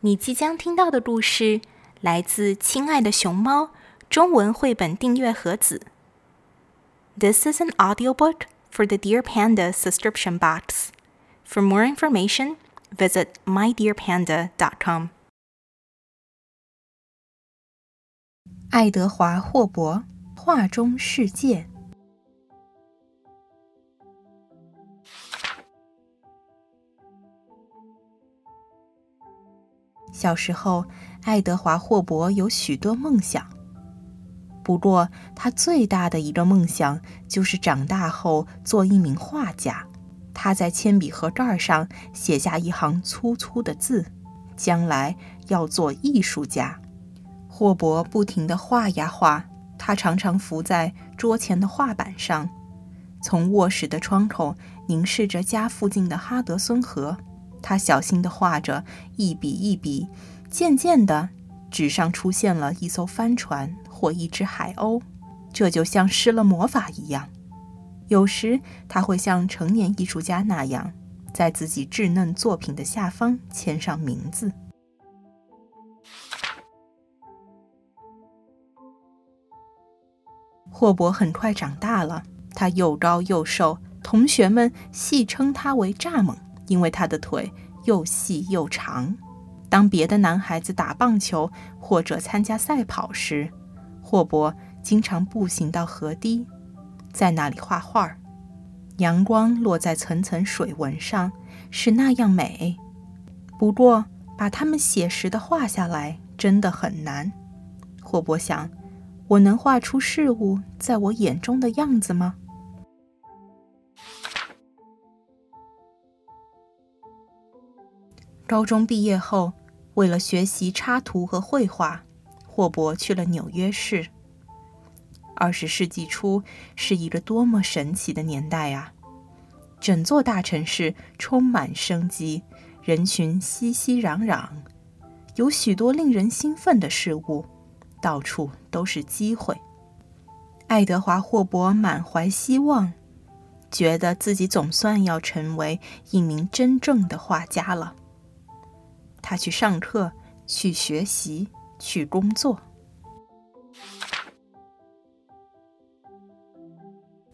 你即将听到的故事来自《亲爱的熊猫》中文绘本订阅盒子。This is an audiobook for the Dear Panda subscription box. For more information, visit mydearpanda.com. 爱德华·霍伯画中世界。 》小时候，爱德华·霍伯有许多梦想。不过，他最大的一个梦想就是长大后做一名画家。他在铅笔盒盖上写下一行粗粗的字：“将来要做艺术家。”霍伯不停地画呀画，他常常伏在桌前的画板上，从卧室的窗口凝视着家附近的哈德森河。他小心地画着，一笔一笔，渐渐的，纸上出现了一艘帆船或一只海鸥，这就像施了魔法一样。有时他会像成年艺术家那样，在自己稚嫩作品的下方签上名字。霍伯很快长大了，他又高又瘦，同学们戏称他为“蚱蜢”。因为他的腿又细又长，当别的男孩子打棒球或者参加赛跑时，霍伯经常步行到河堤，在那里画画。阳光落在层层水纹上，是那样美。不过，把它们写实的画下来真的很难。霍伯想：我能画出事物在我眼中的样子吗？高中毕业后，为了学习插图和绘画，霍伯去了纽约市。二十世纪初是一个多么神奇的年代啊！整座大城市充满生机，人群熙熙攘攘，有许多令人兴奋的事物，到处都是机会。爱德华·霍伯满怀希望，觉得自己总算要成为一名真正的画家了。他去上课，去学习，去工作。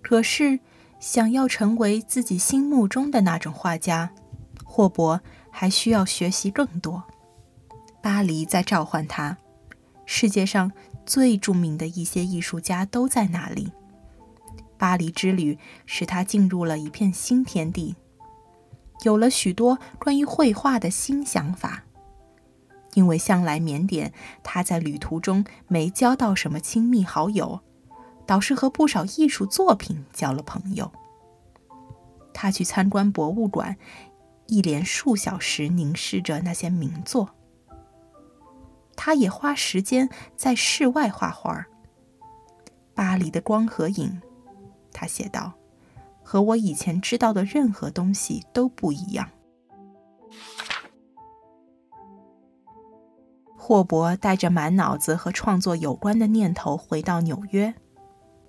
可是，想要成为自己心目中的那种画家，霍伯还需要学习更多。巴黎在召唤他，世界上最著名的一些艺术家都在那里。巴黎之旅使他进入了一片新天地。有了许多关于绘画的新想法，因为向来腼腆，他在旅途中没交到什么亲密好友，倒是和不少艺术作品交了朋友。他去参观博物馆，一连数小时凝视着那些名作。他也花时间在室外画画。巴黎的光和影，他写道。和我以前知道的任何东西都不一样。霍伯带着满脑子和创作有关的念头回到纽约，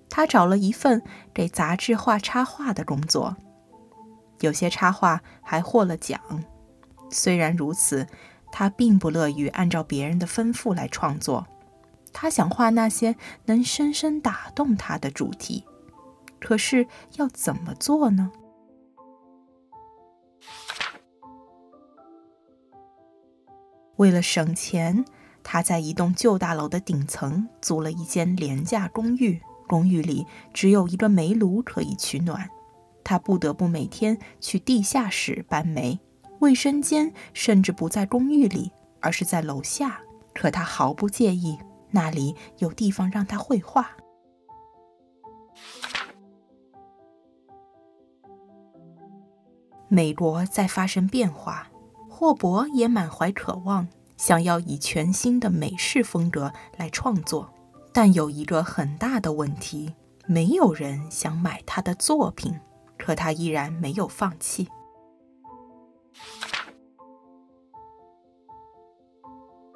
他找了一份给杂志画插画的工作，有些插画还获了奖。虽然如此，他并不乐于按照别人的吩咐来创作，他想画那些能深深打动他的主题。可是要怎么做呢？为了省钱，他在一栋旧大楼的顶层租了一间廉价公寓。公寓里只有一个煤炉可以取暖，他不得不每天去地下室搬煤。卫生间甚至不在公寓里，而是在楼下。可他毫不介意，那里有地方让他绘画。美国在发生变化，霍伯也满怀渴望，想要以全新的美式风格来创作。但有一个很大的问题，没有人想买他的作品。可他依然没有放弃。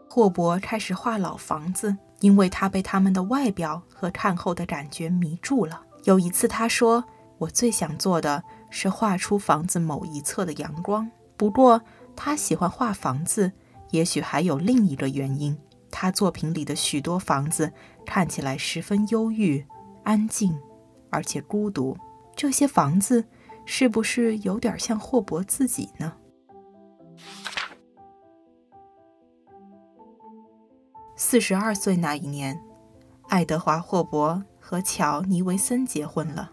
霍伯开始画老房子，因为他被他们的外表和看后的感觉迷住了。有一次，他说：“我最想做的。”是画出房子某一侧的阳光。不过，他喜欢画房子，也许还有另一个原因：他作品里的许多房子看起来十分忧郁、安静，而且孤独。这些房子是不是有点像霍伯自己呢？四十二岁那一年，爱德华·霍伯和乔·尼维森结婚了。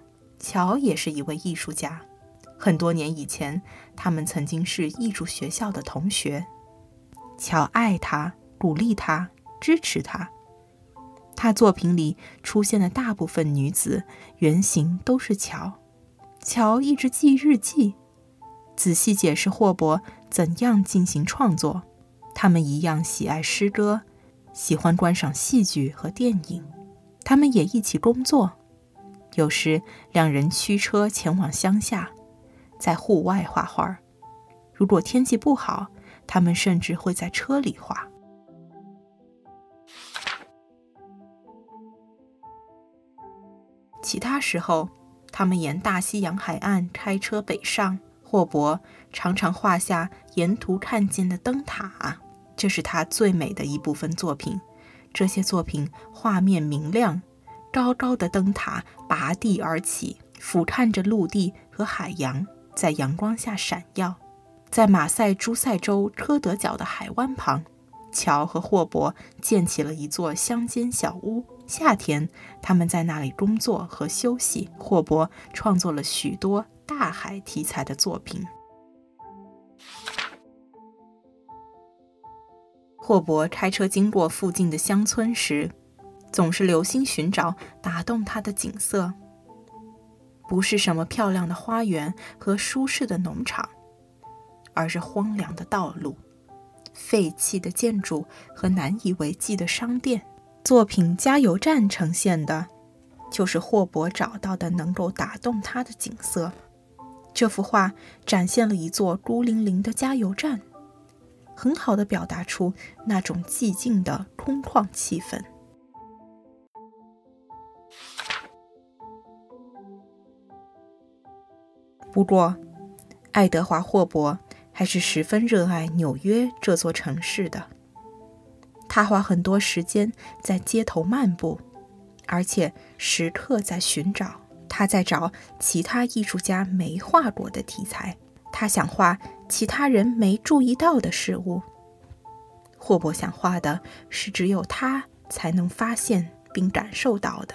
乔也是一位艺术家。很多年以前，他们曾经是艺术学校的同学。乔爱他，鼓励他，支持他。他作品里出现的大部分女子原型都是乔。乔一直记日记，仔细解释霍伯怎样进行创作。他们一样喜爱诗歌，喜欢观赏戏剧和电影。他们也一起工作，有时两人驱车前往乡下。在户外画画，如果天气不好，他们甚至会在车里画。其他时候，他们沿大西洋海岸开车北上。霍伯常常画下沿途看见的灯塔，这是他最美的一部分作品。这些作品画面明亮，高高的灯塔拔地而起，俯瞰着陆地和海洋。在阳光下闪耀，在马赛诸塞州科德角的海湾旁，乔和霍伯建起了一座乡间小屋。夏天，他们在那里工作和休息。霍伯创作了许多大海题材的作品。霍伯开车经过附近的乡村时，总是留心寻找打动他的景色。不是什么漂亮的花园和舒适的农场，而是荒凉的道路、废弃的建筑和难以为继的商店。作品《加油站》呈现的，就是霍伯找到的能够打动他的景色。这幅画展现了一座孤零零的加油站，很好的表达出那种寂静的空旷气氛。不过，爱德华·霍伯还是十分热爱纽约这座城市的。他花很多时间在街头漫步，而且时刻在寻找。他在找其他艺术家没画过的题材。他想画其他人没注意到的事物。霍伯想画的是只有他才能发现并感受到的。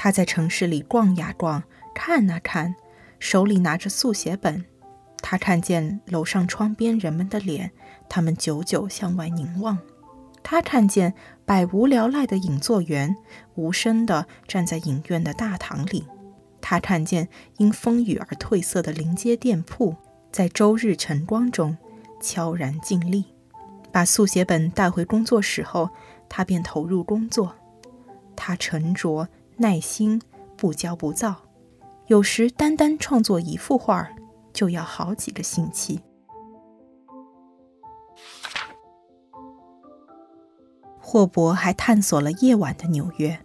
他在城市里逛呀逛，看啊看，手里拿着速写本。他看见楼上窗边人们的脸，他们久久向外凝望。他看见百无聊赖的影作员无声地站在影院的大堂里。他看见因风雨而褪色的临街店铺，在周日晨光中悄然静立。把速写本带回工作室后，他便投入工作。他沉着。耐心，不骄不躁。有时单单创作一幅画就要好几个星期。霍伯还探索了夜晚的纽约。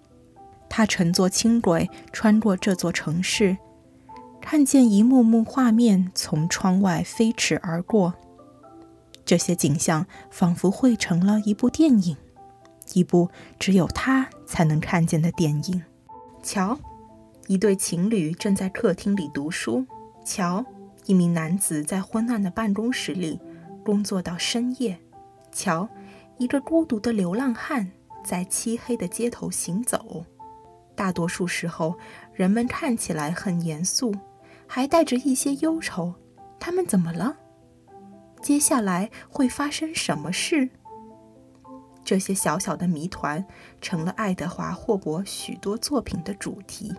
他乘坐轻轨穿过这座城市，看见一幕幕画面从窗外飞驰而过。这些景象仿佛汇成了一部电影，一部只有他才能看见的电影。瞧，一对情侣正在客厅里读书。瞧，一名男子在昏暗的办公室里工作到深夜。瞧，一个孤独的流浪汉在漆黑的街头行走。大多数时候，人们看起来很严肃，还带着一些忧愁。他们怎么了？接下来会发生什么事？这些小小的谜团成了爱德华·霍伯许多作品的主题。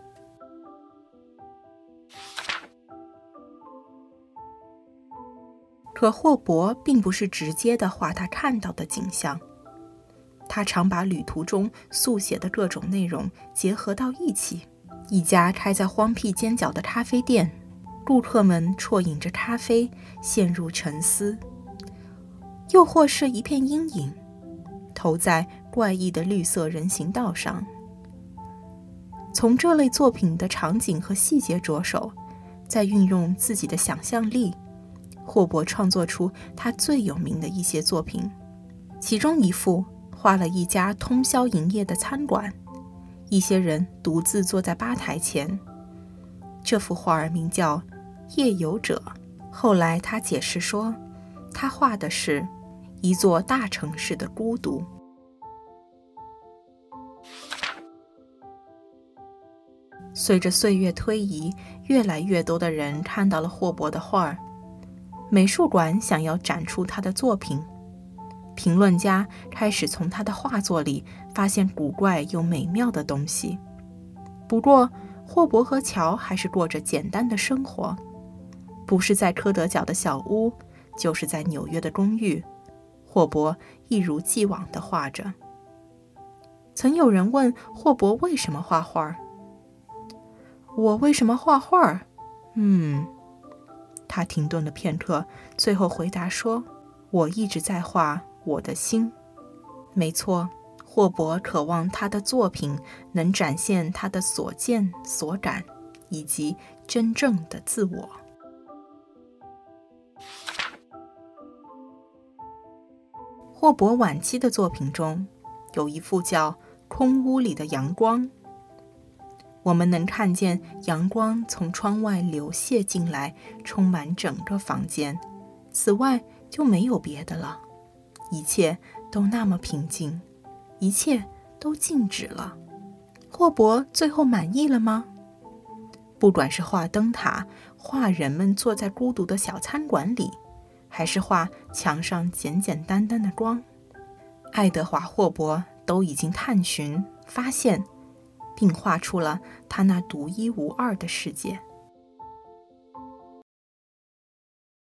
可霍伯并不是直接的画他看到的景象，他常把旅途中速写的各种内容结合到一起。一家开在荒僻尖角的咖啡店，顾客们啜饮着咖啡，陷入沉思；又或是一片阴影。投在怪异的绿色人行道上。从这类作品的场景和细节着手，再运用自己的想象力，霍伯创作出他最有名的一些作品，其中一幅画了一家通宵营业的餐馆，一些人独自坐在吧台前。这幅画儿名叫《夜游者》。后来他解释说，他画的是一座大城市的孤独。随着岁月推移，越来越多的人看到了霍伯的画儿。美术馆想要展出他的作品，评论家开始从他的画作里发现古怪又美妙的东西。不过，霍伯和乔还是过着简单的生活，不是在科德角的小屋，就是在纽约的公寓。霍伯一如既往地画着。曾有人问霍伯为什么画画儿？我为什么画画？嗯。他停顿了片刻，最后回答说：“我一直在画我的心。没错，霍伯渴望他的作品能展现他的所见所感，以及真正的自我。”霍伯晚期的作品中，有一幅叫《空屋里的阳光》。我们能看见阳光从窗外流泻进来，充满整个房间。此外就没有别的了，一切都那么平静，一切都静止了。霍伯最后满意了吗？不管是画灯塔，画人们坐在孤独的小餐馆里，还是画墙上简简单单的光，爱德华·霍伯都已经探寻发现。并画出了他那独一无二的世界。